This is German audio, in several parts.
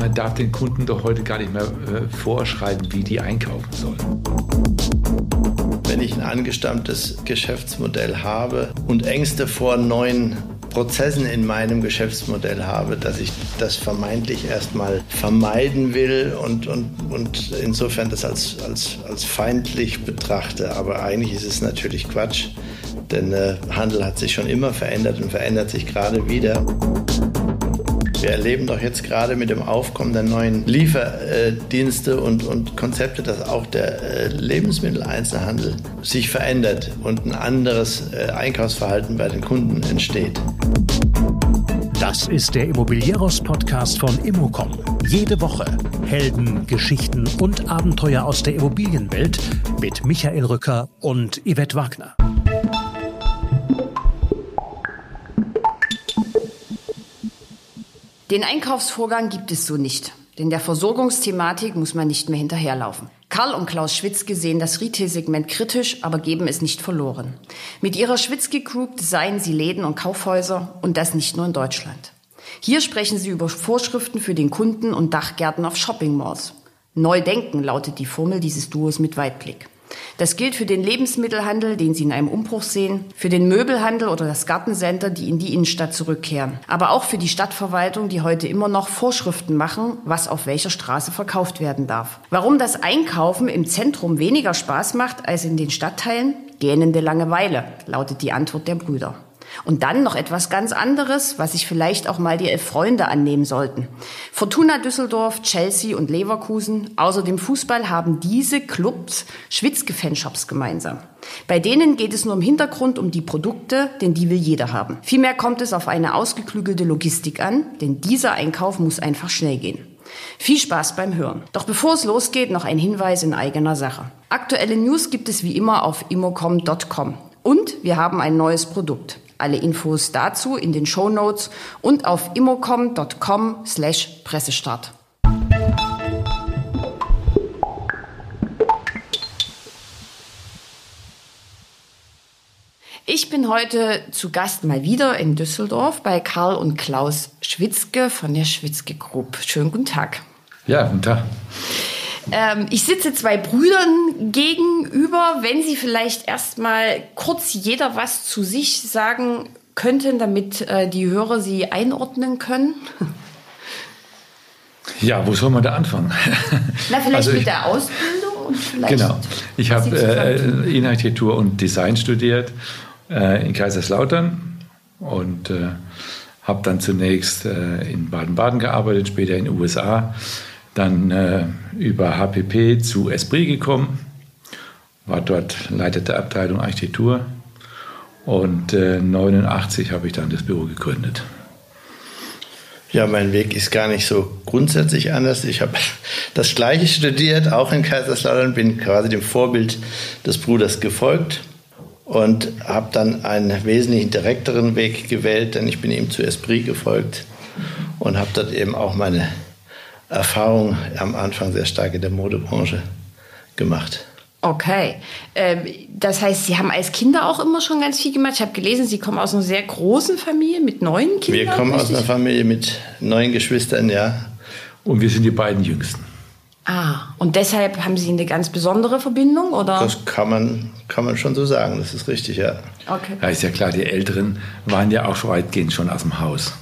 Man darf den Kunden doch heute gar nicht mehr äh, vorschreiben, wie die einkaufen sollen. Wenn ich ein angestammtes Geschäftsmodell habe und Ängste vor neuen Prozessen in meinem Geschäftsmodell habe, dass ich das vermeintlich erstmal vermeiden will und, und, und insofern das als, als, als feindlich betrachte. Aber eigentlich ist es natürlich Quatsch, denn äh, Handel hat sich schon immer verändert und verändert sich gerade wieder. Wir erleben doch jetzt gerade mit dem Aufkommen der neuen Lieferdienste und, und Konzepte, dass auch der äh, Lebensmitteleinzelhandel sich verändert und ein anderes äh, Einkaufsverhalten bei den Kunden entsteht. Das ist der Immobilieros-Podcast von Immocom. Jede Woche Helden, Geschichten und Abenteuer aus der Immobilienwelt mit Michael Rücker und Yvette Wagner. Den Einkaufsvorgang gibt es so nicht, denn der Versorgungsthematik muss man nicht mehr hinterherlaufen. Karl und Klaus Schwitzke sehen das Retail-Segment kritisch, aber geben es nicht verloren. Mit ihrer Schwitzke Group designen sie Läden und Kaufhäuser und das nicht nur in Deutschland. Hier sprechen sie über Vorschriften für den Kunden und Dachgärten auf Shopping Malls. Neu denken lautet die Formel dieses Duos mit Weitblick. Das gilt für den Lebensmittelhandel, den Sie in einem Umbruch sehen, für den Möbelhandel oder das Gartencenter, die in die Innenstadt zurückkehren, aber auch für die Stadtverwaltung, die heute immer noch Vorschriften machen, was auf welcher Straße verkauft werden darf. Warum das Einkaufen im Zentrum weniger Spaß macht als in den Stadtteilen? Gähnende Langeweile, lautet die Antwort der Brüder. Und dann noch etwas ganz anderes, was sich vielleicht auch mal die elf Freunde annehmen sollten. Fortuna Düsseldorf, Chelsea und Leverkusen, außer dem Fußball haben diese Clubs Schwitzke-Fanshops gemeinsam. Bei denen geht es nur im Hintergrund um die Produkte, denn die will jeder haben. Vielmehr kommt es auf eine ausgeklügelte Logistik an, denn dieser Einkauf muss einfach schnell gehen. Viel Spaß beim Hören. Doch bevor es losgeht, noch ein Hinweis in eigener Sache. Aktuelle News gibt es wie immer auf immocom.com. Und wir haben ein neues Produkt. Alle Infos dazu in den Show Notes und auf immocom.com slash Pressestart. Ich bin heute zu Gast mal wieder in Düsseldorf bei Karl und Klaus Schwitzke von der Schwitzke Group. Schönen guten Tag. Ja, guten Tag. Ähm, ich sitze zwei Brüdern gegenüber. Wenn Sie vielleicht erstmal kurz jeder was zu sich sagen könnten, damit äh, die Hörer Sie einordnen können. Ja, wo soll man da anfangen? Na, vielleicht also mit der Ausbildung und vielleicht. Genau. Ich habe äh, Innenarchitektur und Design studiert äh, in Kaiserslautern und äh, habe dann zunächst äh, in Baden-Baden gearbeitet, später in den USA dann äh, über HPP zu Esprit gekommen, war dort Leiter der Abteilung Architektur und äh, habe ich dann das Büro gegründet. Ja, mein Weg ist gar nicht so grundsätzlich anders. Ich habe das Gleiche studiert, auch in Kaiserslautern, bin quasi dem Vorbild des Bruders gefolgt und habe dann einen wesentlich direkteren Weg gewählt, denn ich bin ihm zu Esprit gefolgt und habe dort eben auch meine Erfahrung am Anfang sehr stark in der Modebranche gemacht. Okay. Ähm, das heißt, Sie haben als Kinder auch immer schon ganz viel gemacht. Ich habe gelesen, Sie kommen aus einer sehr großen Familie mit neun Kindern. Wir kommen richtig? aus einer Familie mit neun Geschwistern, ja. Und wir sind die beiden Jüngsten. Ah, und deshalb haben Sie eine ganz besondere Verbindung, oder? Das kann man, kann man schon so sagen, das ist richtig, ja. Okay. Ja, ist ja klar, die Älteren waren ja auch weitgehend schon aus dem Haus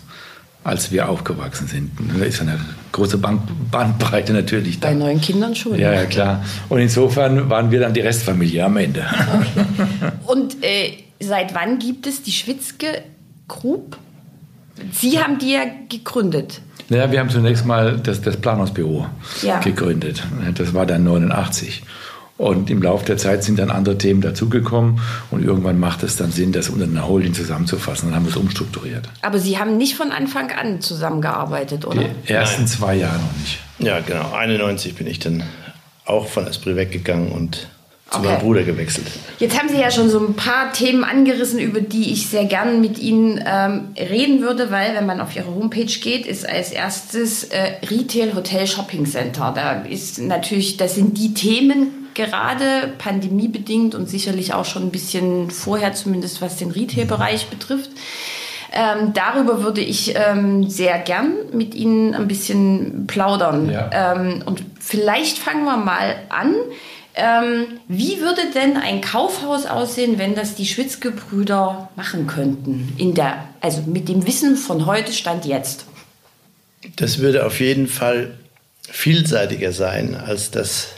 als wir aufgewachsen sind. Da ist eine große Bandbreite natürlich da. Bei neuen Kindern schon. Ja, ja, klar. Und insofern waren wir dann die Restfamilie am Ende. Okay. Und äh, seit wann gibt es die Schwitzke Group? Sie haben die ja gegründet. Naja, wir haben zunächst mal das, das Planungsbüro ja. gegründet. Das war dann 89. Und im Laufe der Zeit sind dann andere Themen dazugekommen und irgendwann macht es dann Sinn, das unter einer Holding zusammenzufassen. Dann haben wir es umstrukturiert. Aber Sie haben nicht von Anfang an zusammengearbeitet, oder? Die ersten Nein. zwei Jahre noch nicht. Ja, genau. 91 bin ich dann auch von Esprit weggegangen und zu okay. meinem Bruder gewechselt. Jetzt haben Sie ja schon so ein paar Themen angerissen, über die ich sehr gern mit Ihnen ähm, reden würde, weil wenn man auf Ihre Homepage geht, ist als erstes äh, Retail Hotel Shopping Center. Da ist natürlich, das sind die Themen, gerade pandemiebedingt und sicherlich auch schon ein bisschen vorher, zumindest was den Retail-Bereich betrifft. Ähm, darüber würde ich ähm, sehr gern mit Ihnen ein bisschen plaudern. Ja. Ähm, und vielleicht fangen wir mal an. Ähm, wie würde denn ein Kaufhaus aussehen, wenn das die Schwitzgebrüder machen könnten? In der, also mit dem Wissen von heute stand jetzt. Das würde auf jeden Fall vielseitiger sein, als das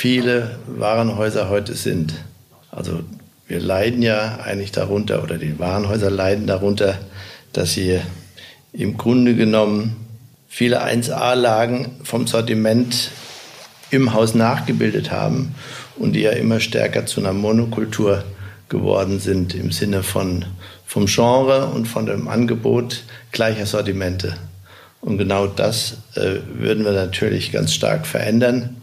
viele Warenhäuser heute sind. Also wir leiden ja eigentlich darunter, oder die Warenhäuser leiden darunter, dass sie im Grunde genommen viele 1A-Lagen vom Sortiment im Haus nachgebildet haben und die ja immer stärker zu einer Monokultur geworden sind im Sinne von vom Genre und von dem Angebot gleicher Sortimente. Und genau das äh, würden wir natürlich ganz stark verändern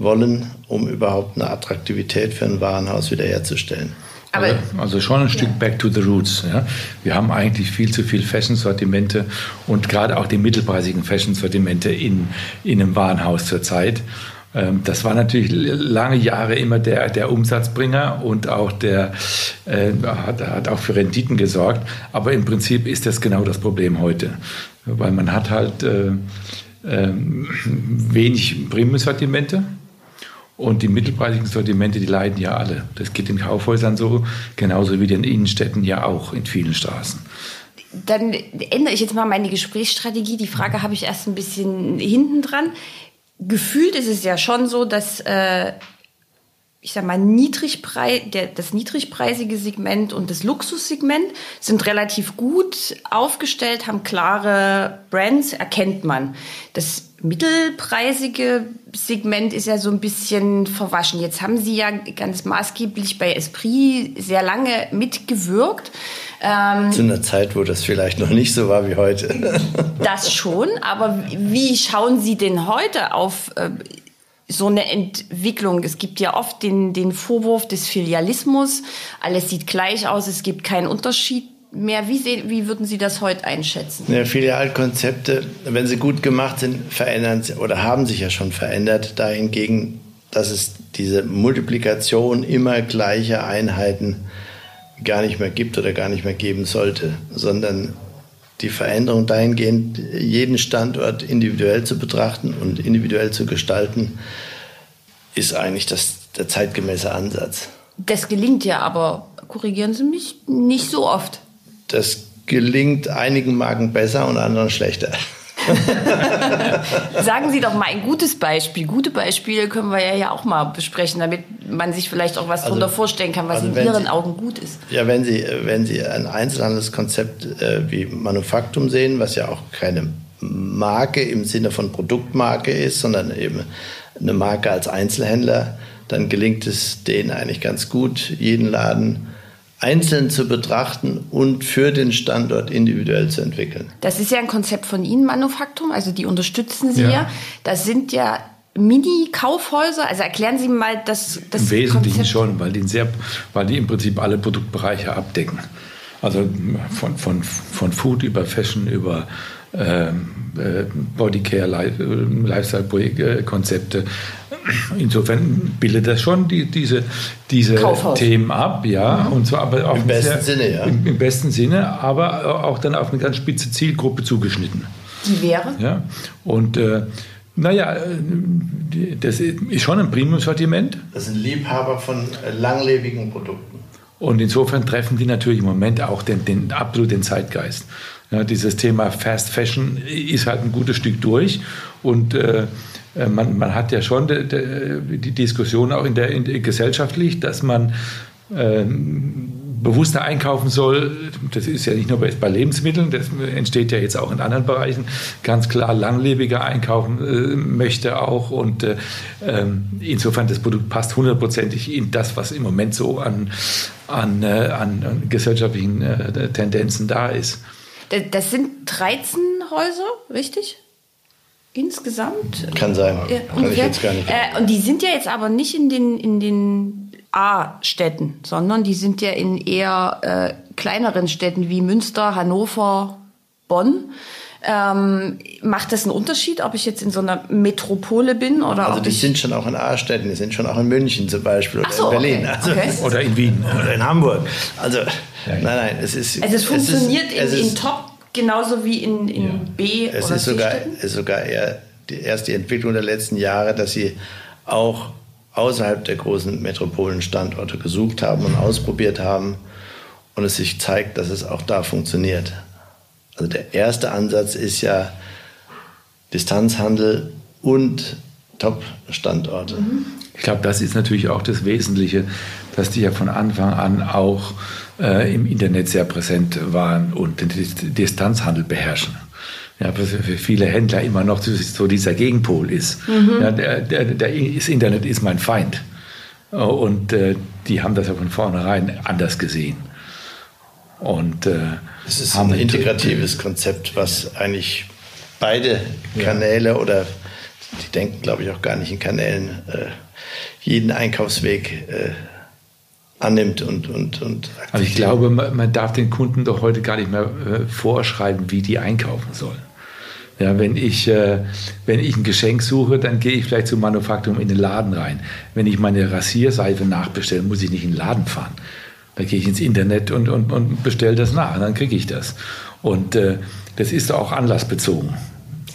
wollen, um überhaupt eine Attraktivität für ein Warenhaus wiederherzustellen. Also, also, schon ein Stück ja. back to the roots. Ja. Wir haben eigentlich viel zu viel Fashion-Sortimente und gerade auch die mittelpreisigen Fashion-Sortimente in, in einem Warenhaus zurzeit. Ähm, das war natürlich lange Jahre immer der, der Umsatzbringer und auch der äh, hat, hat auch für Renditen gesorgt. Aber im Prinzip ist das genau das Problem heute, weil man hat halt äh, äh, wenig Premium-Sortimente und die mittelpreisigen Sortimente, die leiden ja alle. Das geht in Kaufhäusern so, genauso wie in den Innenstädten ja auch in vielen Straßen. Dann ändere ich jetzt mal meine Gesprächsstrategie. Die Frage habe ich erst ein bisschen hinten dran. Gefühlt ist es ja schon so, dass äh, ich sag mal, Niedrigpreis, der, das niedrigpreisige Segment und das Luxussegment sind relativ gut aufgestellt, haben klare Brands, erkennt man. Das mittelpreisige Segment ist ja so ein bisschen verwaschen. Jetzt haben Sie ja ganz maßgeblich bei Esprit sehr lange mitgewirkt. Ähm, Zu einer Zeit, wo das vielleicht noch nicht so war wie heute. das schon, aber wie schauen Sie denn heute auf äh, so eine Entwicklung? Es gibt ja oft den, den Vorwurf des Filialismus. Alles sieht gleich aus, es gibt keinen Unterschied mehr. Wie, sehen, wie würden Sie das heute einschätzen? Ja, Filialkonzepte, wenn sie gut gemacht sind, verändern sie oder haben sich ja schon verändert. Dahingegen, dass es diese Multiplikation immer gleicher Einheiten gar nicht mehr gibt oder gar nicht mehr geben sollte, sondern die Veränderung dahingehend, jeden Standort individuell zu betrachten und individuell zu gestalten, ist eigentlich das, der zeitgemäße Ansatz. Das gelingt ja aber, korrigieren Sie mich, nicht so oft. Das gelingt einigen Marken besser und anderen schlechter. Sagen Sie doch mal ein gutes Beispiel. Gute Beispiele können wir ja auch mal besprechen, damit man sich vielleicht auch was also, darunter vorstellen kann, was also in Ihren Sie, Augen gut ist. Ja, wenn Sie, wenn Sie ein Einzelhandelskonzept äh, wie Manufaktum sehen, was ja auch keine Marke im Sinne von Produktmarke ist, sondern eben eine Marke als Einzelhändler, dann gelingt es denen eigentlich ganz gut, jeden Laden einzeln zu betrachten und für den Standort individuell zu entwickeln. Das ist ja ein Konzept von Ihnen, Manufaktum, also die unterstützen Sie ja. ja. Das sind ja Mini-Kaufhäuser? Also erklären Sie mal das, das Im Wesentlichen Konzept. schon, weil die, sehr, weil die im Prinzip alle Produktbereiche abdecken. Also von, von, von Food über Fashion über Bodycare, Lifestyle-Konzepte. Insofern bildet das schon die, diese, diese Themen ab, ja. Mhm. Und zwar aber auch im besten sehr, Sinne, ja. Im, Im, besten Sinne, aber auch dann auf eine ganz spitze Zielgruppe zugeschnitten. Die wäre? Ja. Und äh, naja, das ist schon ein Premium-Sortiment. Das sind Liebhaber von langlebigen Produkten. Und insofern treffen die natürlich im Moment auch den, den absoluten Zeitgeist. Ja, dieses Thema Fast Fashion ist halt ein gutes Stück durch und äh, man, man, hat ja schon de, de, die Diskussion auch in der, in der gesellschaftlich, dass man äh, bewusster einkaufen soll. Das ist ja nicht nur bei, Lebensmitteln, das entsteht ja jetzt auch in anderen Bereichen. Ganz klar, langlebiger einkaufen äh, möchte auch und äh, ähm, insofern das Produkt passt hundertprozentig in das, was im Moment so an, an, äh, an, an gesellschaftlichen äh, Tendenzen da ist. Das sind 13 Häuser, richtig? Insgesamt? Kann sein. Ja, Kann ich jetzt gar nicht. Äh, und die sind ja jetzt aber nicht in den, in den A-Städten, sondern die sind ja in eher äh, kleineren Städten wie Münster, Hannover, Bonn. Ähm, macht das einen Unterschied, ob ich jetzt in so einer Metropole bin oder Also die sind schon auch in A-Städten, die sind schon auch in München zum Beispiel oder so, in Berlin. Okay. Also, okay. Oder in Wien. Oder in Hamburg. Also Nein, nein, es ist. Also es funktioniert es ist, in, es in Top genauso wie in, in ja. B es oder ist sogar, es ist sogar eher die, erst die Entwicklung der letzten Jahre, dass sie auch außerhalb der großen Metropolenstandorte gesucht haben und ausprobiert haben und es sich zeigt, dass es auch da funktioniert. Also der erste Ansatz ist ja Distanzhandel und Top-Standorte. Mhm. Ich glaube, das ist natürlich auch das Wesentliche, dass die ja von Anfang an auch äh, im Internet sehr präsent waren und den Distanzhandel beherrschen. Ja, was für viele Händler immer noch so dieser Gegenpol ist. Mhm. Ja, der, der, der, das Internet ist mein Feind. Und äh, die haben das ja von vornherein anders gesehen. Und, äh, es ist ein integratives Konzept, was eigentlich beide Kanäle ja. oder die denken, glaube ich, auch gar nicht in Kanälen, äh, jeden Einkaufsweg äh, annimmt und und und. Also ich glaube, man, man, darf den Kunden doch heute gar nicht mehr äh, vorschreiben, wie die einkaufen sollen. Ja, wenn ich, äh, wenn ich ein Geschenk suche, dann gehe ich vielleicht zum Manufaktum in den Laden rein. Wenn ich meine Rasierseife nachbestelle, muss ich nicht in den Laden fahren. Da gehe ich ins Internet und, und, und bestelle das nach, dann kriege ich das. Und äh, das ist auch anlassbezogen.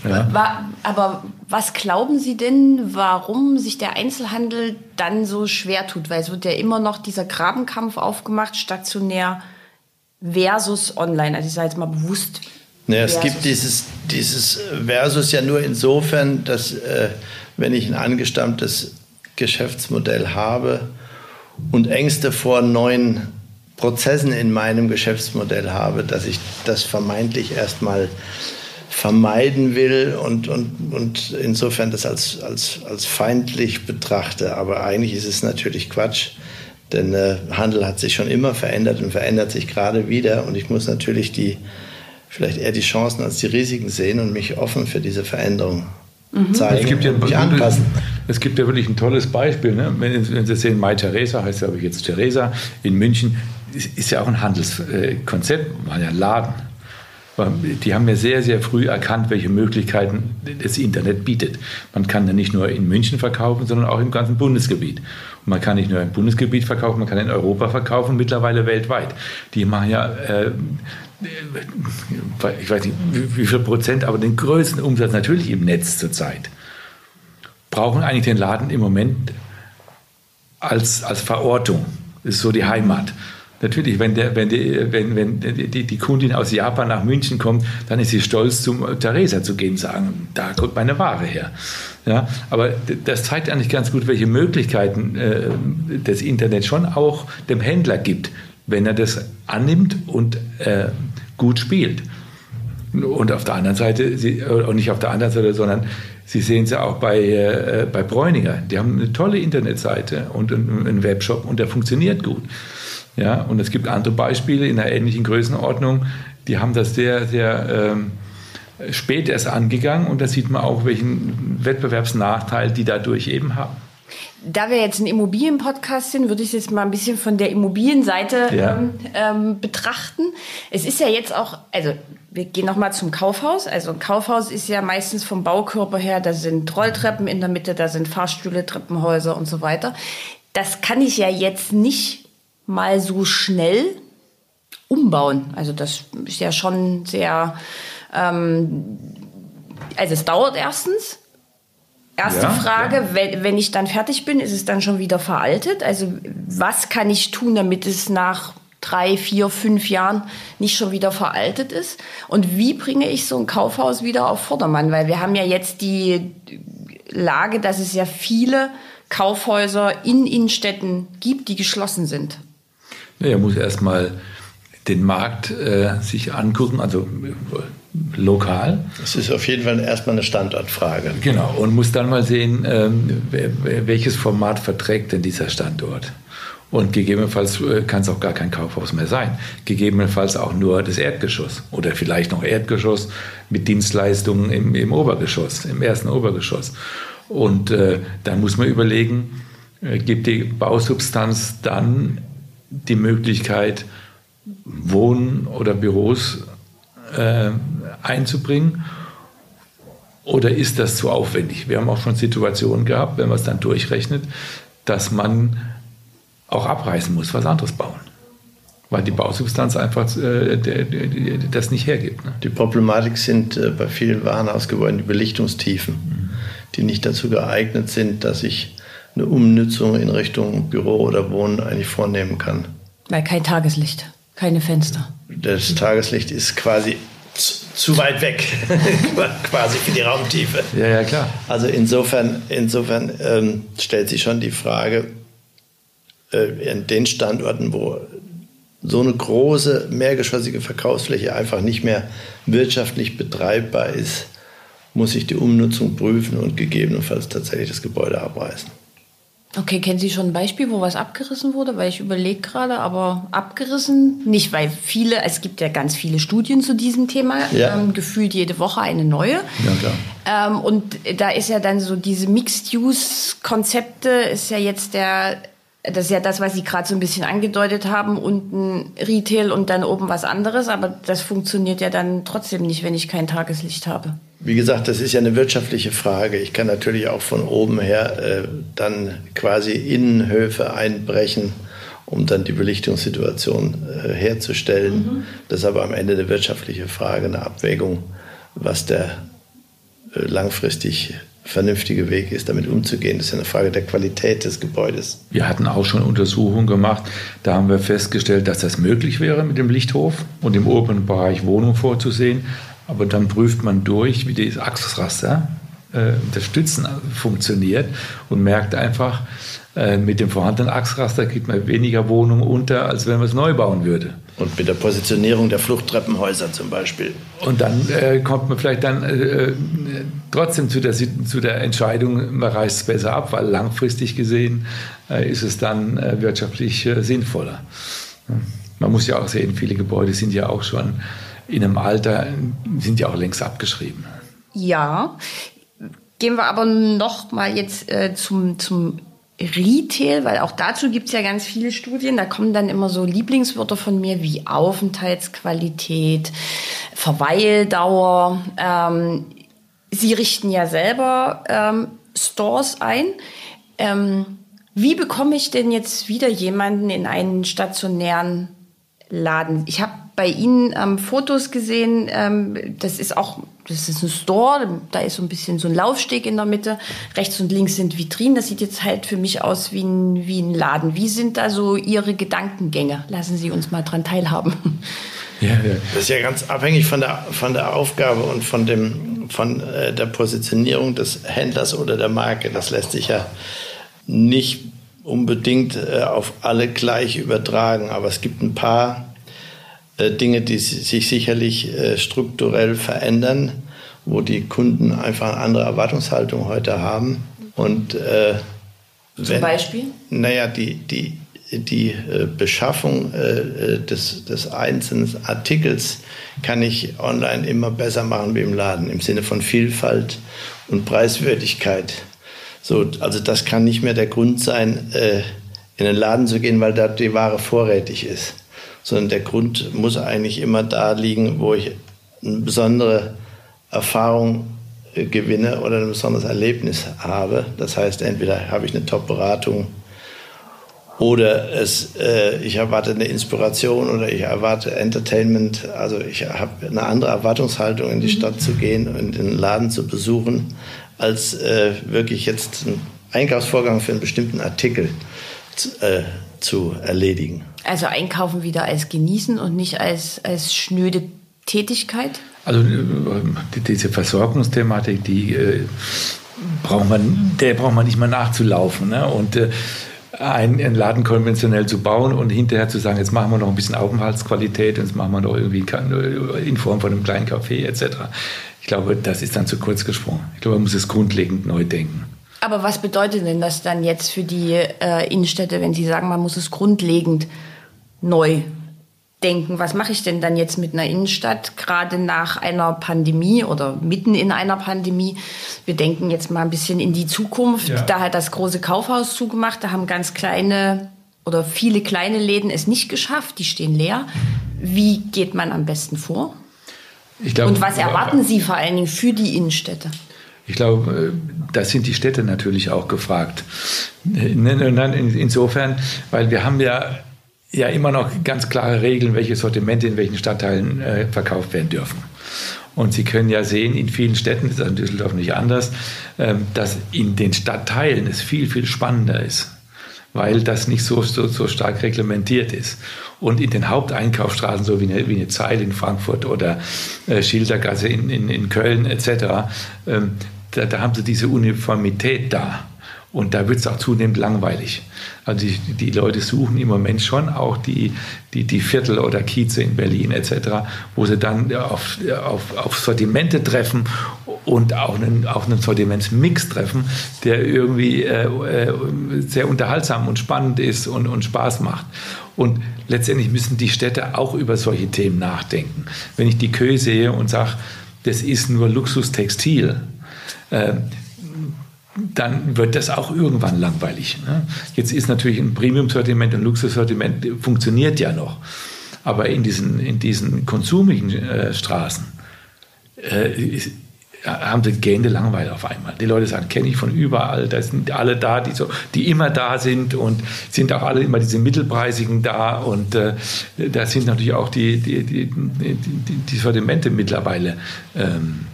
Ja. War, aber was glauben Sie denn, warum sich der Einzelhandel dann so schwer tut? Weil es wird ja immer noch dieser Grabenkampf aufgemacht, stationär versus online. Also ich sage jetzt mal bewusst. Naja, es gibt dieses, dieses Versus ja nur insofern, dass äh, wenn ich ein angestammtes Geschäftsmodell habe und Ängste vor neuen Prozessen in meinem Geschäftsmodell habe, dass ich das vermeintlich erstmal vermeiden will und, und, und insofern das als, als, als feindlich betrachte. Aber eigentlich ist es natürlich Quatsch, denn äh, Handel hat sich schon immer verändert und verändert sich gerade wieder. Und ich muss natürlich die, vielleicht eher die Chancen als die Risiken sehen und mich offen für diese Veränderung mhm. zeigen es gibt ja, und mich anpassen. Es gibt ja wirklich ein tolles Beispiel. Ne? Wenn, wenn Sie sehen, Mai Theresa heißt glaube ich jetzt Theresa in München, ist, ist ja auch ein Handelskonzept, war ja ein Laden. Die haben ja sehr, sehr früh erkannt, welche Möglichkeiten das Internet bietet. Man kann ja nicht nur in München verkaufen, sondern auch im ganzen Bundesgebiet. Und man kann nicht nur im Bundesgebiet verkaufen, man kann in Europa verkaufen, mittlerweile weltweit. Die machen ja, äh, ich weiß nicht, wie, wie viel Prozent, aber den größten Umsatz natürlich im Netz zurzeit. Brauchen eigentlich den Laden im Moment als, als Verortung. Das ist so die Heimat. Natürlich, wenn, der, wenn, die, wenn, wenn die, die Kundin aus Japan nach München kommt, dann ist sie stolz, zum Theresa zu gehen und sagen, da kommt meine Ware her. Ja, aber das zeigt eigentlich ganz gut, welche Möglichkeiten äh, das Internet schon auch dem Händler gibt, wenn er das annimmt und äh, gut spielt. Und auf der anderen Seite, sie, und nicht auf der anderen Seite, sondern Sie sehen es ja auch bei, äh, bei Bräuninger. Die haben eine tolle Internetseite und einen Webshop und der funktioniert gut. Ja, und es gibt andere Beispiele in einer ähnlichen Größenordnung, die haben das sehr, sehr ähm, spät erst angegangen und da sieht man auch, welchen Wettbewerbsnachteil die dadurch eben haben. Da wir jetzt ein Immobilienpodcast sind, würde ich es jetzt mal ein bisschen von der Immobilienseite ja. ähm, ähm, betrachten. Es ist ja jetzt auch, also wir gehen nochmal zum Kaufhaus. Also ein Kaufhaus ist ja meistens vom Baukörper her, da sind Rolltreppen in der Mitte, da sind Fahrstühle, Treppenhäuser und so weiter. Das kann ich ja jetzt nicht mal so schnell umbauen. Also das ist ja schon sehr, ähm, also es dauert erstens. Erste ja, Frage, ja. Wenn, wenn ich dann fertig bin, ist es dann schon wieder veraltet? Also was kann ich tun, damit es nach drei, vier, fünf Jahren nicht schon wieder veraltet ist? Und wie bringe ich so ein Kaufhaus wieder auf Vordermann? Weil wir haben ja jetzt die Lage, dass es ja viele Kaufhäuser in Innenstädten gibt, die geschlossen sind. Er muss erstmal den Markt äh, sich angucken, also äh, lokal. Das ist auf jeden Fall erstmal eine Standortfrage. Genau, und muss dann mal sehen, ähm, welches Format verträgt denn dieser Standort. Und gegebenenfalls äh, kann es auch gar kein Kaufhaus mehr sein. Gegebenenfalls auch nur das Erdgeschoss oder vielleicht noch Erdgeschoss mit Dienstleistungen im, im Obergeschoss, im ersten Obergeschoss. Und äh, dann muss man überlegen, äh, gibt die Bausubstanz dann die Möglichkeit, Wohnen oder Büros äh, einzubringen? Oder ist das zu aufwendig? Wir haben auch schon Situationen gehabt, wenn man es dann durchrechnet, dass man auch abreißen muss, was anderes bauen. weil die Bausubstanz einfach äh, das nicht hergibt. Ne? Die Problematik sind äh, bei vielen Warenhausgebäuden die Belichtungstiefen, mhm. die nicht dazu geeignet sind, dass ich eine Umnutzung in Richtung Büro oder Wohnen eigentlich vornehmen kann. Weil kein Tageslicht, keine Fenster. Das Tageslicht ist quasi zu weit weg, quasi für die Raumtiefe. Ja, ja, klar. Also insofern, insofern ähm, stellt sich schon die Frage, äh, an den Standorten, wo so eine große mehrgeschossige Verkaufsfläche einfach nicht mehr wirtschaftlich betreibbar ist, muss ich die Umnutzung prüfen und gegebenenfalls tatsächlich das Gebäude abreißen. Okay, kennen Sie schon ein Beispiel, wo was abgerissen wurde? Weil ich überlege gerade, aber abgerissen nicht, weil viele, es gibt ja ganz viele Studien zu diesem Thema, ja. ähm, gefühlt jede Woche eine neue. Ja, klar. Ähm, und da ist ja dann so diese Mixed-Use-Konzepte, ist ja jetzt der das ist ja das, was Sie gerade so ein bisschen angedeutet haben, unten Retail und dann oben was anderes, aber das funktioniert ja dann trotzdem nicht, wenn ich kein Tageslicht habe. Wie gesagt, das ist ja eine wirtschaftliche Frage. Ich kann natürlich auch von oben her äh, dann quasi Innenhöfe einbrechen, um dann die Belichtungssituation äh, herzustellen. Mhm. Das ist aber am Ende eine wirtschaftliche Frage, eine Abwägung, was der äh, langfristig vernünftige Weg ist, damit umzugehen. Das ist eine Frage der Qualität des Gebäudes. Wir hatten auch schon Untersuchungen gemacht. Da haben wir festgestellt, dass das möglich wäre mit dem Lichthof und im oberen Bereich Wohnung vorzusehen. Aber dann prüft man durch, wie das Achsraster, äh, das Stützen funktioniert und merkt einfach, äh, mit dem vorhandenen Achsraster kriegt man weniger Wohnungen unter, als wenn man es neu bauen würde. Und mit der Positionierung der Fluchttreppenhäuser zum Beispiel. Und dann äh, kommt man vielleicht dann äh, trotzdem zu der, zu der Entscheidung, man reißt es besser ab, weil langfristig gesehen äh, ist es dann äh, wirtschaftlich äh, sinnvoller. Man muss ja auch sehen, viele Gebäude sind ja auch schon in einem Alter, sind ja auch längst abgeschrieben. Ja, gehen wir aber noch mal jetzt äh, zum, zum Retail, weil auch dazu gibt es ja ganz viele Studien. Da kommen dann immer so Lieblingswörter von mir wie Aufenthaltsqualität, Verweildauer. Ähm, Sie richten ja selber ähm, Stores ein. Ähm, wie bekomme ich denn jetzt wieder jemanden in einen stationären Laden? Ich habe bei Ihnen ähm, Fotos gesehen. Ähm, das ist auch, das ist ein Store. Da ist so ein bisschen so ein Laufsteg in der Mitte. Rechts und links sind Vitrinen. Das sieht jetzt halt für mich aus wie ein, wie ein Laden. Wie sind da so Ihre Gedankengänge? Lassen Sie uns mal dran teilhaben. Ja, ja. Das ist ja ganz abhängig von der, von der Aufgabe und von, dem, von äh, der Positionierung des Händlers oder der Marke. Das lässt sich ja nicht unbedingt äh, auf alle gleich übertragen. Aber es gibt ein paar äh, Dinge, die sich sicherlich äh, strukturell verändern, wo die Kunden einfach eine andere Erwartungshaltung heute haben. Und wenn, Zum Beispiel? Naja, die, die, die Beschaffung des, des einzelnen Artikels kann ich online immer besser machen wie im Laden, im Sinne von Vielfalt und Preiswürdigkeit. So, also das kann nicht mehr der Grund sein, äh, in den Laden zu gehen, weil da die Ware vorrätig ist sondern der Grund muss eigentlich immer da liegen, wo ich eine besondere Erfahrung äh, gewinne oder ein besonderes Erlebnis habe. Das heißt, entweder habe ich eine Top-Beratung oder es, äh, ich erwarte eine Inspiration oder ich erwarte Entertainment. Also ich habe eine andere Erwartungshaltung, in die. Stadt zu gehen und den Laden zu besuchen, als äh, wirklich jetzt einen Einkaufsvorgang für einen bestimmten Artikel zu, äh, zu erledigen. Also einkaufen wieder als genießen und nicht als, als schnöde Tätigkeit? Also äh, diese Versorgungsthematik, die äh, braucht man, der braucht man nicht mal nachzulaufen. Ne? Und äh, einen Laden konventionell zu bauen und hinterher zu sagen, jetzt machen wir noch ein bisschen Aufenthaltsqualität und jetzt machen wir noch irgendwie in Form von einem kleinen Café etc. Ich glaube, das ist dann zu kurz gesprungen. Ich glaube, man muss es grundlegend neu denken. Aber was bedeutet denn das dann jetzt für die äh, Innenstädte, wenn Sie sagen, man muss es grundlegend neu denken? Was mache ich denn dann jetzt mit einer Innenstadt, gerade nach einer Pandemie oder mitten in einer Pandemie? Wir denken jetzt mal ein bisschen in die Zukunft. Ja. Da hat das große Kaufhaus zugemacht, da haben ganz kleine oder viele kleine Läden es nicht geschafft, die stehen leer. Wie geht man am besten vor? Glaub, Und was erwarten Sie vor allen Dingen für die Innenstädte? Ich glaube, da sind die Städte natürlich auch gefragt. Insofern, weil wir haben ja ja immer noch ganz klare Regeln, welche Sortimente in welchen Stadtteilen äh, verkauft werden dürfen. Und Sie können ja sehen, in vielen Städten, das ist in Düsseldorf nicht anders, ähm, dass in den Stadtteilen es viel, viel spannender ist, weil das nicht so, so, so stark reglementiert ist. Und in den Haupteinkaufsstraßen, so wie eine, wie eine Zeil in Frankfurt oder äh, Schildergasse in, in, in Köln etc., ähm, da, da haben Sie diese Uniformität da. Und da wird es auch zunehmend langweilig. Also die, die, Leute suchen im Moment schon auch die, die, die Viertel oder Kieze in Berlin etc., wo sie dann auf, auf, auf Sortimente treffen und auch einen, auch einen Sortimentsmix treffen, der irgendwie äh, äh, sehr unterhaltsam und spannend ist und, und Spaß macht. Und letztendlich müssen die Städte auch über solche Themen nachdenken. Wenn ich die Kö sehe und sage, das ist nur Luxustextil, äh, dann wird das auch irgendwann langweilig. Ne? Jetzt ist natürlich ein Premium-Sortiment und Luxussortiment funktioniert ja noch. Aber in diesen, in diesen konsumigen äh, Straßen äh, ist, haben sie gähnende Langeweile auf einmal. Die Leute sagen, kenne ich von überall, da sind alle da, die, so, die immer da sind und sind auch alle immer diese mittelpreisigen da und äh, da sind natürlich auch die, die, die, die, die Sortimente mittlerweile ähm,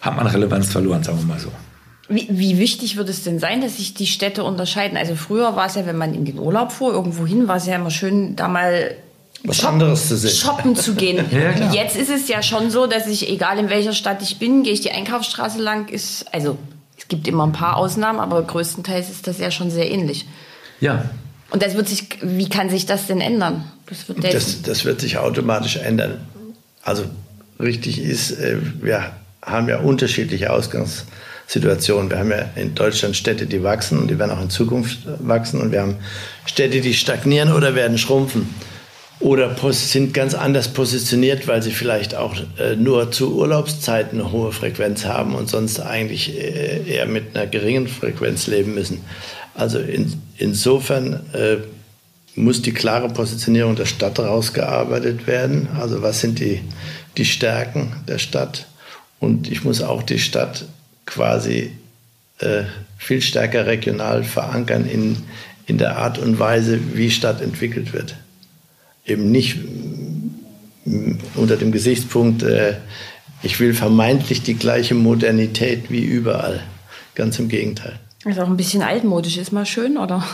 haben an Relevanz verloren, sagen wir mal so. Wie, wie, wichtig wird es denn sein, dass sich die Städte unterscheiden? Also früher war es ja, wenn man in den Urlaub fuhr, irgendwo hin, war es ja immer schön, da mal was Shop anderes zu sehen. shoppen zu gehen. ja, Jetzt ist es ja schon so, dass ich, egal in welcher Stadt ich bin, gehe ich die Einkaufsstraße lang, ist, also es gibt immer ein paar Ausnahmen, aber größtenteils ist das ja schon sehr ähnlich. Ja. Und das wird sich, wie kann sich das denn ändern? Das wird, das, das wird sich automatisch ändern. Also richtig ist, äh, wir haben ja unterschiedliche Ausgangs Situation. Wir haben ja in Deutschland Städte, die wachsen und die werden auch in Zukunft wachsen. Und wir haben Städte, die stagnieren oder werden schrumpfen. Oder sind ganz anders positioniert, weil sie vielleicht auch äh, nur zu Urlaubszeiten eine hohe Frequenz haben und sonst eigentlich äh, eher mit einer geringen Frequenz leben müssen. Also in, insofern äh, muss die klare Positionierung der Stadt rausgearbeitet werden. Also was sind die, die Stärken der Stadt? Und ich muss auch die Stadt quasi äh, viel stärker regional verankern in, in der Art und Weise, wie Stadt entwickelt wird. Eben nicht mm, unter dem Gesichtspunkt, äh, ich will vermeintlich die gleiche Modernität wie überall. Ganz im Gegenteil. Ist auch ein bisschen altmodisch, ist mal schön, oder?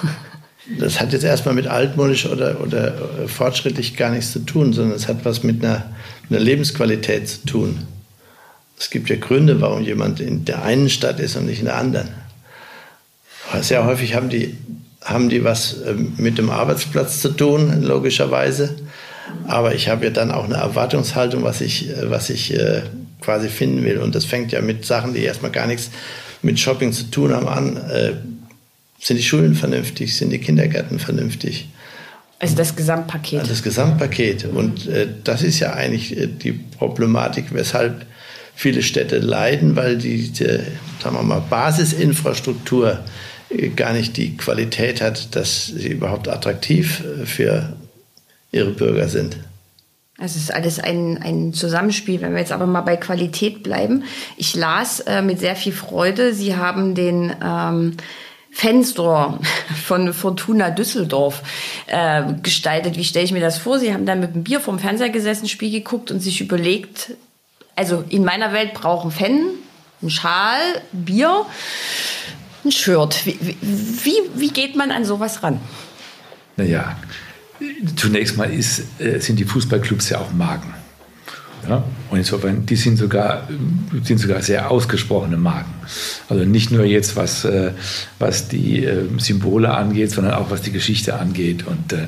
Das hat jetzt erstmal mit altmodisch oder, oder äh, fortschrittlich gar nichts zu tun, sondern es hat was mit einer, einer Lebensqualität zu tun. Es gibt ja Gründe, warum jemand in der einen Stadt ist und nicht in der anderen. Sehr häufig haben die, haben die was ähm, mit dem Arbeitsplatz zu tun, logischerweise. Aber ich habe ja dann auch eine Erwartungshaltung, was ich, äh, was ich äh, quasi finden will. Und das fängt ja mit Sachen, die erstmal gar nichts mit Shopping zu tun haben, an. Äh, sind die Schulen vernünftig? Sind die Kindergärten vernünftig? Also das Gesamtpaket. Das Gesamtpaket. Und äh, das ist ja eigentlich die Problematik, weshalb viele Städte leiden, weil die, die sagen wir mal, Basisinfrastruktur äh, gar nicht die Qualität hat, dass sie überhaupt attraktiv äh, für ihre Bürger sind. Es ist alles ein, ein Zusammenspiel. Wenn wir jetzt aber mal bei Qualität bleiben. Ich las äh, mit sehr viel Freude, Sie haben den ähm, Fanstore von Fortuna Düsseldorf äh, gestaltet. Wie stelle ich mir das vor? Sie haben da mit dem Bier vom Fernseher gesessen, Spiel geguckt und sich überlegt, also in meiner Welt brauchen Fan, ein Schal, Bier, ein Shirt. Wie, wie, wie geht man an sowas ran? Naja, zunächst mal ist, äh, sind die Fußballclubs ja auch Marken. Ja? Und insofern, die sind sogar, sind sogar sehr ausgesprochene Marken. Also nicht nur jetzt, was, äh, was die äh, Symbole angeht, sondern auch was die Geschichte angeht. Und äh,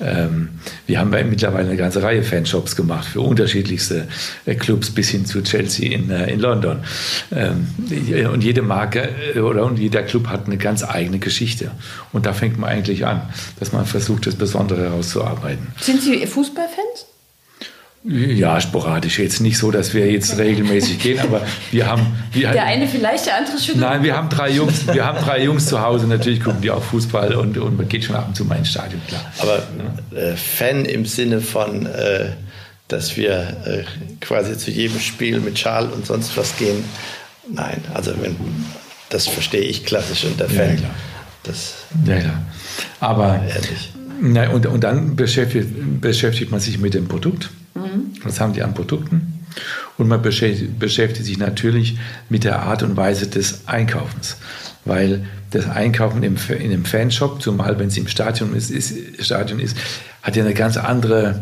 ähm, wir haben mittlerweile eine ganze Reihe Fanshops gemacht für unterschiedlichste äh, Clubs bis hin zu Chelsea in, äh, in London. Ähm, und jede Marke äh, oder und jeder Club hat eine ganz eigene Geschichte. Und da fängt man eigentlich an, dass man versucht, das Besondere herauszuarbeiten. Sind Sie Fußballfans? Ja, sporadisch. Jetzt nicht so, dass wir jetzt regelmäßig gehen, aber wir haben. Wir der eine vielleicht, der andere schon. Nein, wir haben drei Jungs. Wir haben drei Jungs zu Hause. Natürlich gucken die auch Fußball und, und man geht schon ab und zu mal ins Stadion, klar. Aber äh, Fan im Sinne von, äh, dass wir äh, quasi zu jedem Spiel mit Schal und sonst was gehen. Nein, also wenn, das verstehe ich klassisch unter Fan. Ja, klar. Das, ja, klar. Aber ehrlich Na, und, und dann beschäftigt, beschäftigt man sich mit dem Produkt. Mhm. Was haben die an Produkten? Und man beschäftigt, sich natürlich mit der Art und Weise des Einkaufens. Weil das Einkaufen im, in einem Fanshop, zumal wenn es im Stadion ist, ist, Stadion ist, hat ja eine ganz andere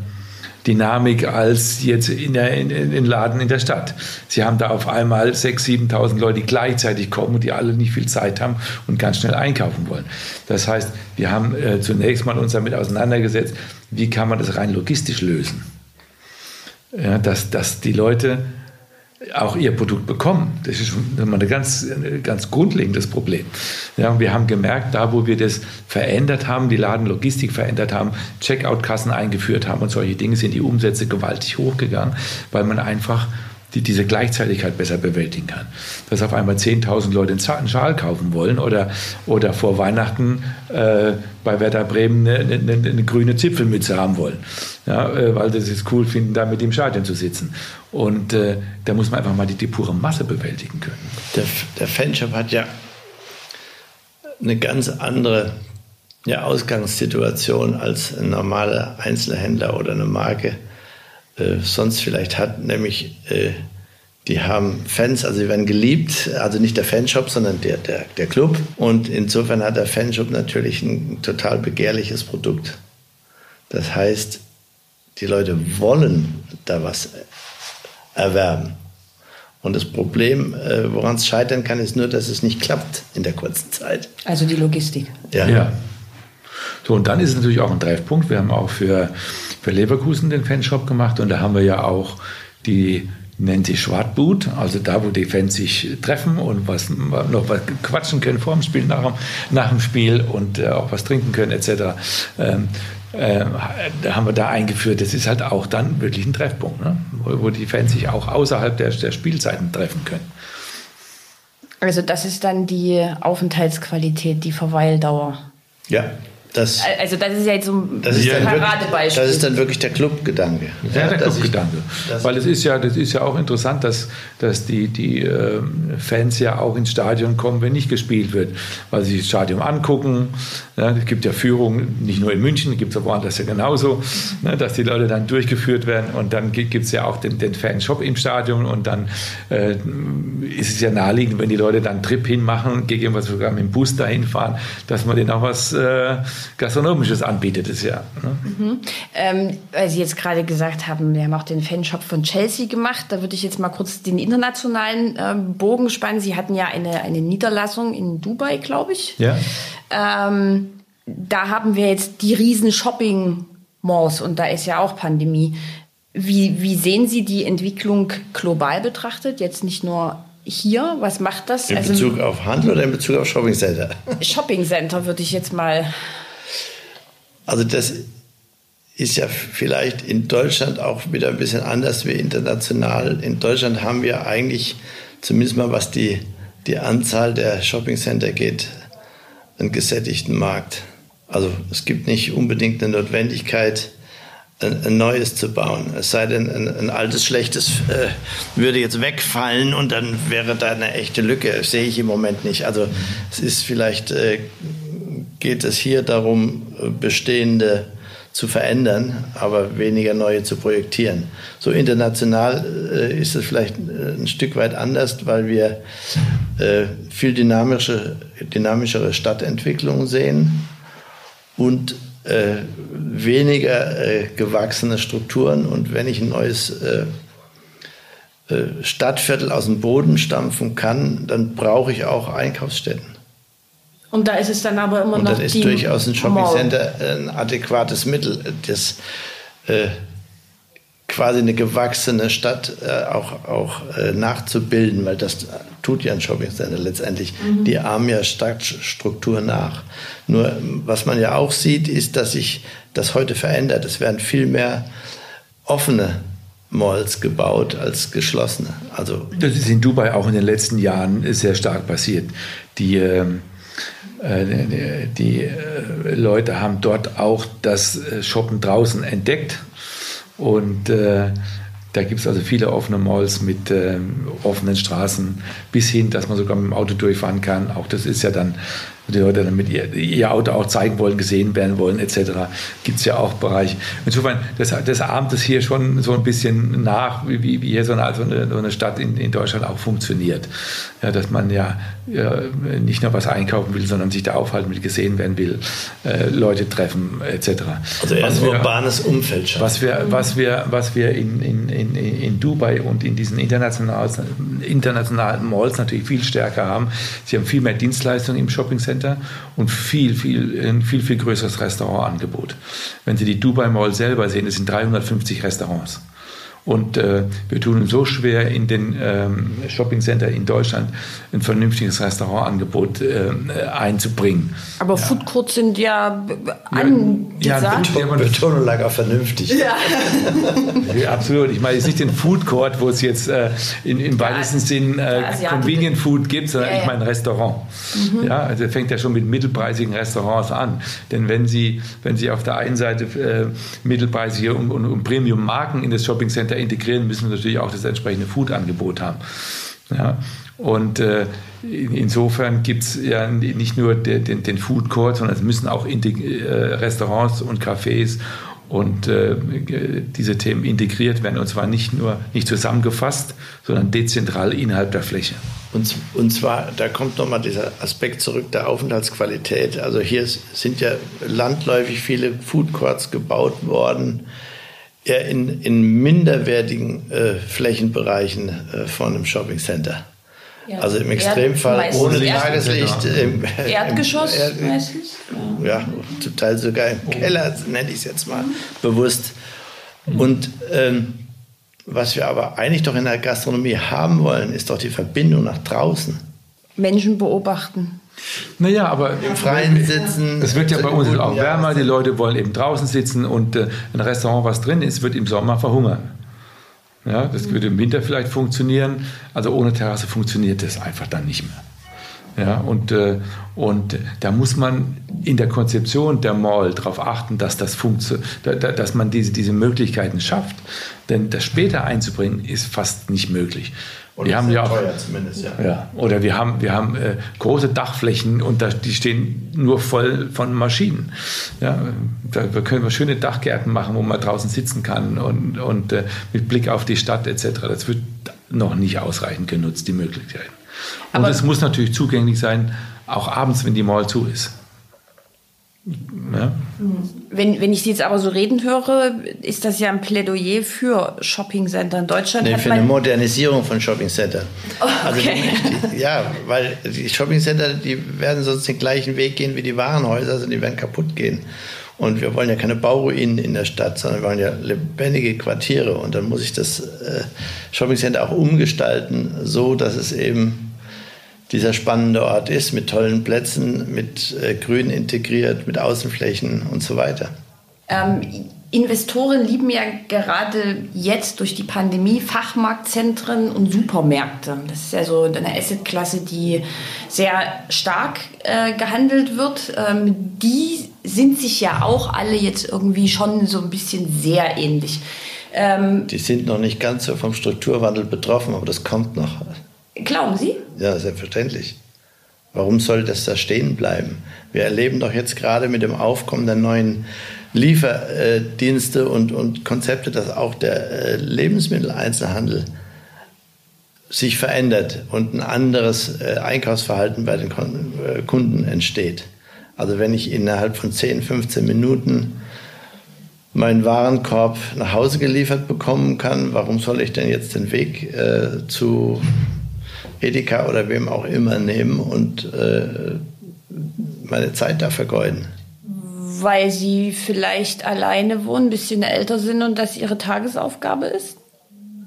Dynamik als jetzt in, der, in, in den Laden in der Stadt. Sie haben da auf einmal 6.000, 7.000 Leute, die gleichzeitig kommen und die alle nicht viel Zeit haben und ganz schnell einkaufen wollen. Das heißt, wir haben äh, zunächst mal uns damit auseinandergesetzt, wie kann man das rein logistisch lösen. Ja, dass, dass die Leute auch ihr Produkt bekommen. Das ist ein ganz, ganz grundlegendes Problem. Ja, wir haben gemerkt, da wo wir das verändert haben, die Ladenlogistik verändert haben, Checkout-Kassen eingeführt haben und solche Dinge, sind die Umsätze gewaltig hochgegangen, weil man einfach die diese Gleichzeitigkeit besser bewältigen kann. Dass auf einmal 10.000 Leute einen Schal kaufen wollen oder, oder vor Weihnachten äh, bei Werder Bremen eine, eine, eine, grüne Zipfelmütze haben wollen, ja, äh, weil sie es cool finden, da mit dem Stadion zu sitzen. Und äh, da muss man einfach mal die, die pure Masse bewältigen können. Der, der Fanshop hat ja eine ganz andere ja, Ausgangssituation als ein normaler Einzelhändler oder eine Marke äh, sonst vielleicht hat, nämlich äh, die haben Fans, also sie werden geliebt, also nicht der Fanshop, sondern der, der, der Club. Und insofern hat der Fanshop natürlich ein total begehrliches Produkt. Das heißt, die Leute wollen da was erwerben. Und das Problem, äh, woran es scheitern kann, ist nur, dass es nicht klappt in der kurzen Zeit. Also die Logistik. Ja. ja. So, und dann ist es natürlich auch ein Treffpunkt. Wir haben auch für, für Leverkusen den Fanshop gemacht und da haben wir ja auch die nennt sich Schwartboot, also da, wo die Fans sich treffen und was, noch was quatschen können vor dem Spiel, nach, nach dem Spiel und äh, auch was trinken können etc. Ähm, äh, da haben wir da eingeführt. Das ist halt auch dann wirklich ein Treffpunkt, ne? wo, wo, die Fans sich auch außerhalb der, der Spielzeiten treffen können. Also das ist dann die Aufenthaltsqualität, die Verweildauer. Ja, das, also das ist ja jetzt so ein das ist Paradebeispiel. Das ist dann wirklich der Clubgedanke. Ja, der Clubgedanke. Weil es ist ja, das ist ja auch interessant, dass, dass die, die äh, Fans ja auch ins Stadion kommen, wenn nicht gespielt wird. Weil sie das Stadion angucken. Ja, es gibt ja Führungen, nicht nur in München, gibt es auch woanders ja genauso, ne, dass die Leute dann durchgeführt werden. Und dann gibt es ja auch den, den Fanshop im Stadion. Und dann äh, ist es ja naheliegend, wenn die Leute dann einen Trip hinmachen, gegebenenfalls sogar mit dem Bus dahin fahren, dass man denen auch was äh, Gastronomisches anbietet es ja. Ne? Mhm. Ähm, weil Sie jetzt gerade gesagt haben, wir haben auch den Fanshop von Chelsea gemacht. Da würde ich jetzt mal kurz den internationalen ähm, Bogen spannen. Sie hatten ja eine, eine Niederlassung in Dubai, glaube ich. Ja. Ähm, da haben wir jetzt die riesen Shopping-Malls und da ist ja auch Pandemie. Wie, wie sehen Sie die Entwicklung global betrachtet? Jetzt nicht nur hier, was macht das? In also, Bezug auf Handel oder in Bezug auf Shopping Center? Shopping Center würde ich jetzt mal also das ist ja vielleicht in Deutschland auch wieder ein bisschen anders wie international. In Deutschland haben wir eigentlich, zumindest mal was die, die Anzahl der Shoppingcenter geht, einen gesättigten Markt. Also es gibt nicht unbedingt eine Notwendigkeit, ein, ein neues zu bauen. Es sei denn, ein, ein altes, schlechtes äh, würde jetzt wegfallen und dann wäre da eine echte Lücke. Das sehe ich im Moment nicht. Also es ist vielleicht äh, geht es hier darum, bestehende zu verändern, aber weniger neue zu projektieren. So international äh, ist es vielleicht äh, ein Stück weit anders, weil wir äh, viel dynamische, dynamischere Stadtentwicklungen sehen und äh, weniger äh, gewachsene Strukturen. Und wenn ich ein neues äh, Stadtviertel aus dem Boden stampfen kann, dann brauche ich auch Einkaufsstätten. Und da ist es dann aber immer und noch. Und das ist durchaus ein Shoppingcenter ein adäquates Mittel, das äh, quasi eine gewachsene Stadt äh, auch, auch äh, nachzubilden, weil das tut ja ein Shoppingcenter letztendlich. Mhm. Die ahmen ja Stadtstruktur nach. Nur was man ja auch sieht, ist, dass sich das heute verändert. Es werden viel mehr offene Malls gebaut als geschlossene. Also das ist in Dubai auch in den letzten Jahren sehr stark passiert. Die ähm äh, die äh, Leute haben dort auch das äh, Shoppen draußen entdeckt und da gibt es also viele offene Malls mit äh, offenen Straßen bis hin, dass man sogar mit dem Auto durchfahren kann. Auch das ist ja dann die Leute dann mit ihr, ihr Auto auch zeigen wollen, gesehen werden wollen, etc. Gibt es ja auch Bereiche. Insofern, das, das ahmt es hier schon so ein bisschen nach, wie, wie hier so eine, so eine, Stadt in, in Deutschland auch funktioniert. Ja, dass man ja, ja, nicht nur was einkaufen will, sondern sich da aufhalten will, gesehen werden will, äh, Leute treffen, etc. Also eher ein urbanes Umfeld schaffen. Was wir, was wir, was wir in, in, in, in Dubai und in diesen internationalen, internationalen Malls natürlich viel stärker haben. Sie haben viel mehr Dienstleistungen im Shopping Center und viel, viel, ein viel, viel größeres Restaurantangebot. Wenn Sie die Dubai Mall selber sehen, es sind 350 Restaurants. Und äh, wir tun uns so schwer, in den ähm, Shoppingcenter in Deutschland ein vernünftiges Restaurantangebot äh, einzubringen. Aber ja. Food Courts sind ja angesagt. Ja, ja Betonung lag auch vernünftig. Ja. ja. absolut. Ich meine jetzt nicht den Food Court, wo es jetzt äh, in, im weitesten Sinn äh, Convenient Food gibt, sondern ich meine Restaurant. Mhm. Ja, also fängt ja schon mit mittelpreisigen Restaurants an. Denn wenn Sie, wenn Sie auf der einen Seite äh, mittelpreisige und, und, und Premium-Marken in das Shoppingcenter dahinter integrieren, müssen wir natürlich auch das entsprechende Food-Angebot haben. Ja, und äh, insofern gibt es ja nicht nur den, den, den, Food Court, sondern es müssen auch äh, Restaurants und Cafés und äh, diese Themen integriert werden. Und zwar nicht nur nicht zusammengefasst, sondern dezentral innerhalb der Fläche. Und, und zwar, da kommt nochmal dieser Aspekt zurück der Aufenthaltsqualität. Also hier sind ja landläufig viele Food Courts gebaut worden eher in, in minderwertigen äh, Flächenbereichen äh, von einem Shoppingcenter. Ja. Also im Extremfall ohne Tageslicht. Im, Erdgeschoss im, meistens? Ja. ja, zum Teil sogar im Keller, nenne ich es jetzt mal mhm. bewusst. Und ähm, was wir aber eigentlich doch in der Gastronomie haben wollen, ist doch die Verbindung nach draußen. Menschen beobachten. Naja, aber im Freien sitzen. Es wird ja bei uns auch wärmer, die Leute wollen eben draußen sitzen und äh, ein Restaurant, was drin ist, wird im Sommer verhungern. Ja, das würde im Winter vielleicht funktionieren, also ohne Terrasse funktioniert das einfach dann nicht mehr. Ja, und, äh, und da muss man in der Konzeption der Mall darauf achten, dass, das da, dass man diese, diese Möglichkeiten schafft. Denn das später einzubringen ist fast nicht möglich. Und wir haben ja auch, ja. ja. Oder wir haben, wir haben äh, große Dachflächen und da, die stehen nur voll von Maschinen. Ja, da können wir schöne Dachgärten machen, wo man draußen sitzen kann und, und äh, mit Blick auf die Stadt etc. Das wird noch nicht ausreichend genutzt, die Möglichkeiten. Und es muss natürlich zugänglich sein, auch abends, wenn die Mall zu ist. Ja. Wenn, wenn ich Sie jetzt aber so reden höre, ist das ja ein Plädoyer für Shoppingcenter in Deutschland. Nee, für eine Modernisierung von Shoppingcentern. Oh, also okay. Also die, ja, weil die Shoppingcenter, die werden sonst den gleichen Weg gehen wie die Warenhäuser, also die werden kaputt gehen. Und wir wollen ja keine Bauruinen in der Stadt, sondern wir wollen ja lebendige Quartiere. Und dann muss ich das äh, Shoppingcenter auch umgestalten, so dass es eben dieser spannende Ort ist, mit tollen Plätzen, mit äh, Grün integriert, mit Außenflächen und so weiter. Ähm, Investoren lieben ja gerade jetzt durch die Pandemie Fachmarktzentren und Supermärkte. Das ist ja so eine Assetklasse, die sehr stark äh, gehandelt wird. Ähm, die sind sich ja auch alle jetzt irgendwie schon so ein bisschen sehr ähnlich. Ähm, die sind noch nicht ganz so vom Strukturwandel betroffen, aber das kommt noch. Glauben Sie? Ja, selbstverständlich. Warum soll das da stehen bleiben? Wir erleben doch jetzt gerade mit dem Aufkommen der neuen Lieferdienste und, und Konzepte, dass auch der äh, Lebensmitteleinzelhandel sich verändert und ein anderes äh, Einkaufsverhalten bei den äh, Kunden entsteht. Also wenn ich innerhalb von 10, 15 Minuten meinen Warenkorb nach Hause geliefert bekommen kann, warum soll ich denn jetzt den Weg äh, zu Edeka oder wem auch immer nehmen und äh, meine Zeit da vergeuden. Weil sie vielleicht alleine wohnen, ein bisschen älter sind und das ihre Tagesaufgabe ist?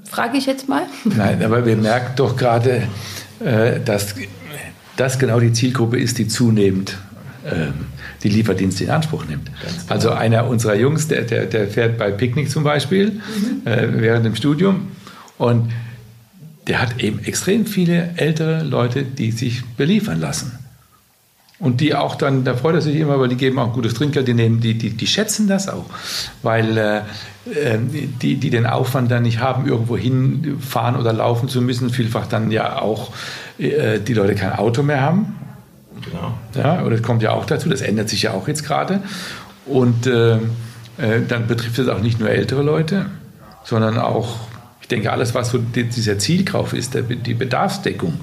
Frage ich jetzt mal. Nein, aber wir merken doch gerade, äh, dass das genau die Zielgruppe ist, die zunehmend äh, die Lieferdienste in Anspruch nimmt. Genau. Also einer unserer Jungs, der, der, der fährt bei Picknick zum Beispiel mhm. äh, während dem Studium und der hat eben extrem viele ältere Leute, die sich beliefern lassen. Und die auch dann, da freut er sich immer, weil die geben auch gutes Trinkgeld, die, nehmen, die, die, die schätzen das auch, weil äh, ähm, die, die den Aufwand dann nicht haben, irgendwo hinfahren oder laufen zu müssen, vielfach dann ja auch äh, die Leute kein Auto mehr haben Genau. Ja, und das kommt ja auch dazu, das ändert sich ja auch jetzt gerade. Und äh, äh, dann betrifft es auch nicht nur ältere Leute, sondern auch, ich denke, alles, was so dieser Zielkauf ist, der, die Bedarfsdeckung.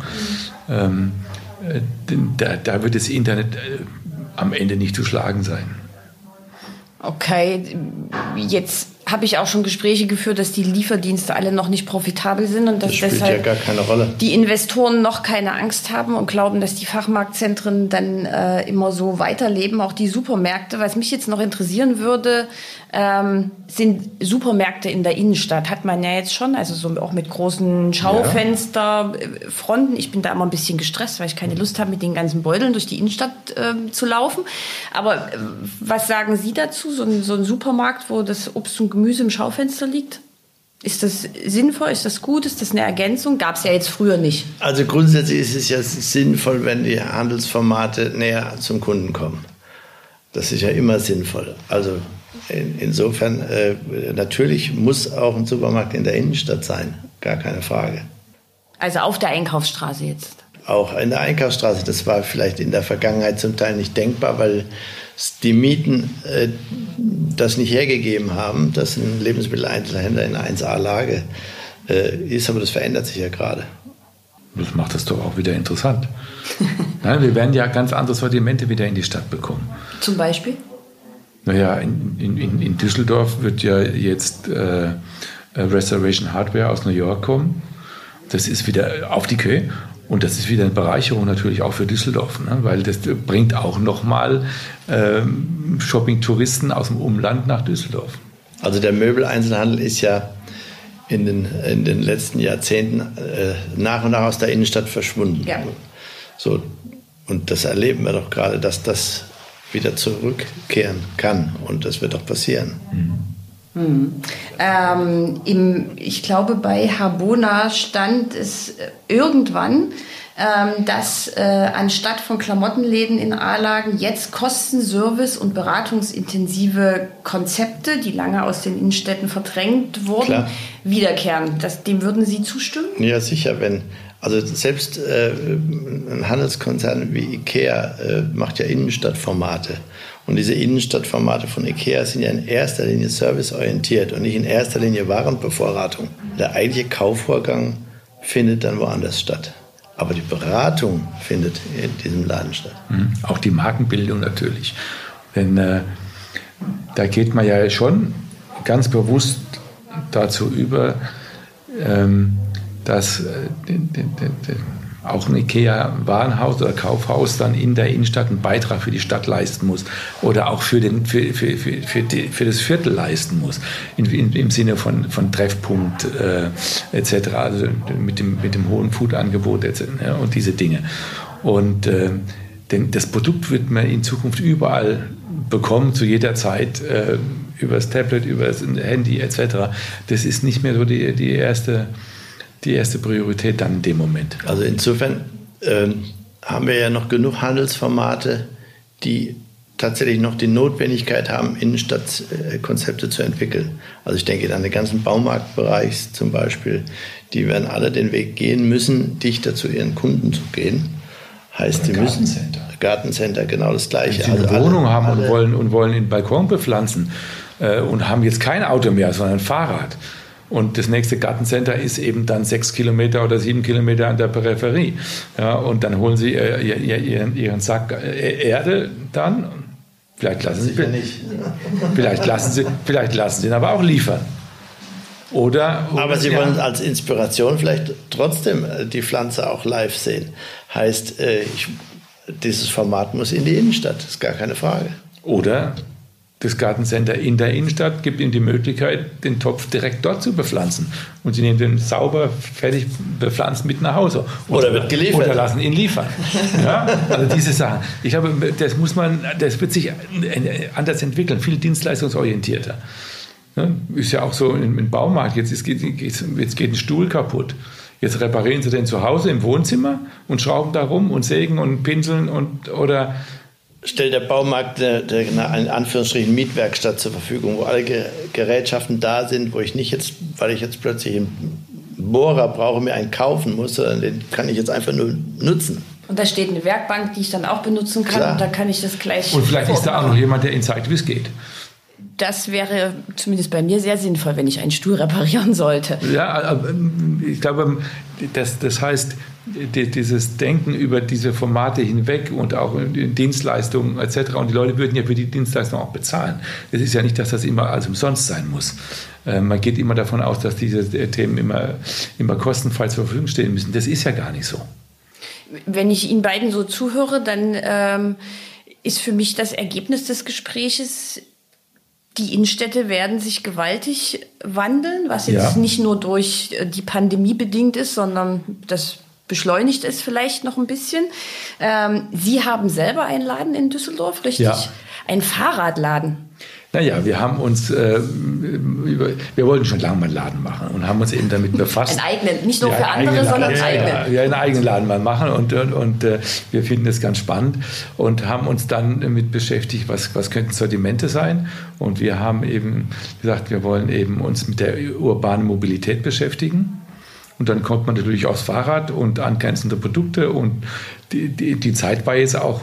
Ähm, äh, da, da, wird das Internet äh, am Ende nicht zu schlagen sein. Okay, jetzt habe ich auch schon Gespräche geführt, dass die Lieferdienste alle noch nicht profitabel sind und dass das deshalb ja die Investoren noch keine Angst haben und glauben, dass die Fachmarktzentren dann äh, immer so weiterleben, auch die Supermärkte. Was mich jetzt noch interessieren würde, ähm, sind Supermärkte in der Innenstadt. Hat man ja jetzt schon, also so auch mit großen Schaufensterfronten. Ich bin da immer ein bisschen gestresst, weil ich keine Lust habe, mit den ganzen Beuteln durch die Innenstadt äh, zu laufen. Aber äh, was sagen Sie dazu? So ein, so ein Supermarkt, wo das Obst und Gemüse im Schaufenster liegt? Ist das sinnvoll? Ist das gut? Ist das eine Ergänzung? Gab es ja jetzt früher nicht. Also grundsätzlich ist es ja sinnvoll, wenn die Handelsformate näher zum Kunden kommen. Das ist ja immer sinnvoll. Also in, insofern, äh, natürlich muss auch ein Supermarkt in der Innenstadt sein, gar keine Frage. Also auf der Einkaufsstraße jetzt? Auch in der Einkaufsstraße. Das war vielleicht in der Vergangenheit zum Teil nicht denkbar, weil die Mieten äh, das nicht hergegeben haben, dass ein Lebensmitteleinzelhändler in 1A-Lage äh, ist, aber das verändert sich ja gerade. Das macht das doch auch wieder interessant. Nein, wir werden ja ganz andere Sortimente wieder in die Stadt bekommen. Zum Beispiel? Naja, in, in, in Düsseldorf wird ja jetzt äh, Restoration Hardware aus New York kommen. Das ist wieder auf die Köhe. Und das ist wieder eine Bereicherung natürlich auch für Düsseldorf, ne? weil das bringt auch nochmal ähm, Shopping-Touristen aus dem Umland nach Düsseldorf. Also der Möbeleinzelhandel ist ja in den, in den letzten Jahrzehnten äh, nach und nach aus der Innenstadt verschwunden. Ja. So, und das erleben wir doch gerade, dass das wieder zurückkehren kann. Und das wird doch passieren. Mhm. Hm. Ähm, im, ich glaube, bei Habona stand es irgendwann, ähm, dass äh, anstatt von Klamottenläden in A-Lagen jetzt Kostenservice und beratungsintensive Konzepte, die lange aus den Innenstädten verdrängt wurden, Klar. wiederkehren. Das, dem würden Sie zustimmen? Ja, sicher. Wenn, also selbst äh, ein Handelskonzern wie IKEA äh, macht ja Innenstadtformate. Und diese Innenstadtformate von IKEA sind ja in erster Linie serviceorientiert und nicht in erster Linie Warenbevorratung. Der eigentliche Kaufvorgang findet dann woanders statt. Aber die Beratung findet in diesem Laden statt. Mhm. Auch die Markenbildung natürlich. Denn äh, da geht man ja schon ganz bewusst dazu über, ähm, dass äh, den, den, den, auch ein IKEA-Warenhaus oder Kaufhaus dann in der Innenstadt einen Beitrag für die Stadt leisten muss oder auch für, den, für, für, für, für, die, für das Viertel leisten muss, in, in, im Sinne von, von Treffpunkt äh, etc., also mit dem, mit dem hohen Food-Angebot ja, und diese Dinge. Und äh, denn das Produkt wird man in Zukunft überall bekommen, zu jeder Zeit, äh, über das Tablet, über das Handy etc. Das ist nicht mehr so die, die erste die erste Priorität dann in dem Moment. Also insofern ähm, haben wir ja noch genug Handelsformate, die tatsächlich noch die Notwendigkeit haben, Innenstadtkonzepte zu entwickeln. Also ich denke an den ganzen Baumarktbereich zum Beispiel, die werden alle den Weg gehen müssen, dichter zu ihren Kunden zu gehen. Heißt, die müssen Gartencenter, genau das Gleiche. Wenn Sie eine also Wohnung alle, haben und wollen, und wollen den Balkon bepflanzen äh, und haben jetzt kein Auto mehr, sondern ein Fahrrad, und das nächste Gartencenter ist eben dann sechs Kilometer oder sieben Kilometer an der Peripherie. Ja, und dann holen sie äh, ihren, ihren Sack äh, Erde dann. Vielleicht lassen sie, vielleicht lassen sie, vielleicht lassen sie ihn aber auch liefern. Oder, oder aber Sie ja. wollen als Inspiration vielleicht trotzdem äh, die Pflanze auch live sehen. Heißt, ich, dieses Format muss in die Innenstadt, ist gar keine Frage. Oder das Gartencenter in der Innenstadt gibt Ihnen die Möglichkeit, den Topf direkt dort zu bepflanzen. Und Sie nehmen den sauber, fertig bepflanzt mit nach Hause. Oder, oder wird geliefert. Oder lassen ihn liefern. ja? Also diese Sachen. Ich glaube, das muss man, das wird sich anders entwickeln, viel dienstleistungsorientierter. Ist ja auch so im Baumarkt. Jetzt, ist, jetzt geht ein Stuhl kaputt. Jetzt reparieren Sie den zu Hause im Wohnzimmer und schrauben da rum und sägen und pinseln und oder stellt der Baumarkt eine, eine Anführungsstrichen Mietwerkstatt zur Verfügung, wo alle Gerätschaften da sind, wo ich nicht jetzt, weil ich jetzt plötzlich einen Bohrer brauche, mir einen kaufen muss, sondern den kann ich jetzt einfach nur nutzen. Und da steht eine Werkbank, die ich dann auch benutzen kann. Klar. Und da kann ich das gleich. Und vielleicht ist da auch noch jemand, der Ihnen zeigt, wie es geht. Das wäre zumindest bei mir sehr sinnvoll, wenn ich einen Stuhl reparieren sollte. Ja, ich glaube, das, das heißt, dieses Denken über diese Formate hinweg und auch Dienstleistungen etc. Und die Leute würden ja für die Dienstleistung auch bezahlen. Es ist ja nicht, dass das immer alles umsonst sein muss. Äh, man geht immer davon aus, dass diese Themen immer, immer kostenfrei zur Verfügung stehen müssen. Das ist ja gar nicht so. Wenn ich Ihnen beiden so zuhöre, dann ähm, ist für mich das Ergebnis des Gespräches die Innenstädte werden sich gewaltig wandeln, was jetzt ja. nicht nur durch die Pandemie bedingt ist, sondern das beschleunigt es vielleicht noch ein bisschen. Ähm, Sie haben selber einen Laden in Düsseldorf, richtig? Ja. Ein Fahrradladen. Naja, wir haben uns, äh, wir wollten schon lange mal einen Laden machen und haben uns eben damit befasst. Einen eigenen, nicht nur ja, für andere, sondern einen eigenen. Ja, ja, einen eigenen Laden mal machen und, und, und äh, wir finden das ganz spannend und haben uns dann damit beschäftigt, was, was könnten Sortimente sein. Und wir haben eben gesagt, wir wollen eben uns mit der urbanen Mobilität beschäftigen. Und dann kommt man natürlich aufs Fahrrad und angrenzende Produkte. Und die, die, die Zeit war jetzt auch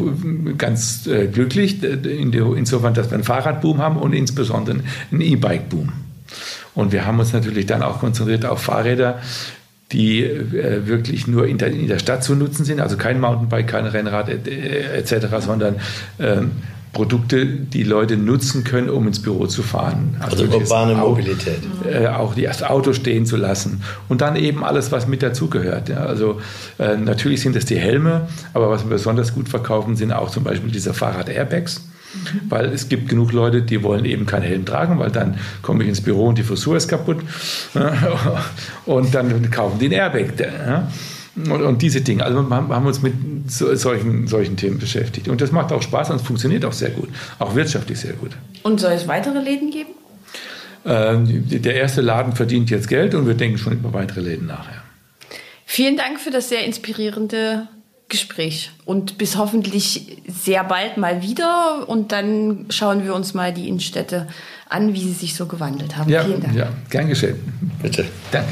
ganz äh, glücklich, in der, insofern, dass wir einen Fahrradboom haben und insbesondere einen E-Bike-Boom. Und wir haben uns natürlich dann auch konzentriert auf Fahrräder, die äh, wirklich nur in der, in der, Stadt zu nutzen sind, also kein Mountainbike, kein Rennrad etc., et sondern ähm, Produkte, die Leute nutzen können, um ins Büro zu fahren. Also, also urbane Mobilität. Äh, auch das Auto stehen zu lassen. Und dann eben alles, was mit dazugehört. Ja. Also äh, natürlich sind es die Helme, aber was wir besonders gut verkaufen, sind auch zum Beispiel diese Fahrrad-Airbags. Mhm. Weil es gibt genug Leute, die wollen eben keinen Helm tragen, weil dann komme ich ins Büro und die Frisur ist kaputt. und dann kaufen die einen Airbag. Ja. Und, und, diese Dinge. Also wir haben uns mit so, solchen, solchen Themen beschäftigt. Und das macht auch Spaß und es funktioniert auch sehr gut. Auch wirtschaftlich sehr gut. Und soll es weitere Läden geben? Ähm, der erste Laden verdient jetzt Geld und wir denken schon über weitere Läden nachher. Vielen Dank für das sehr inspirierende Gespräch und bis hoffentlich sehr bald mal wieder und dann schauen wir uns mal die Innenstädte an, wie sie sich so gewandelt haben. Ja, Vielen Dank. Ja, gern geschehen. Bitte. Danke.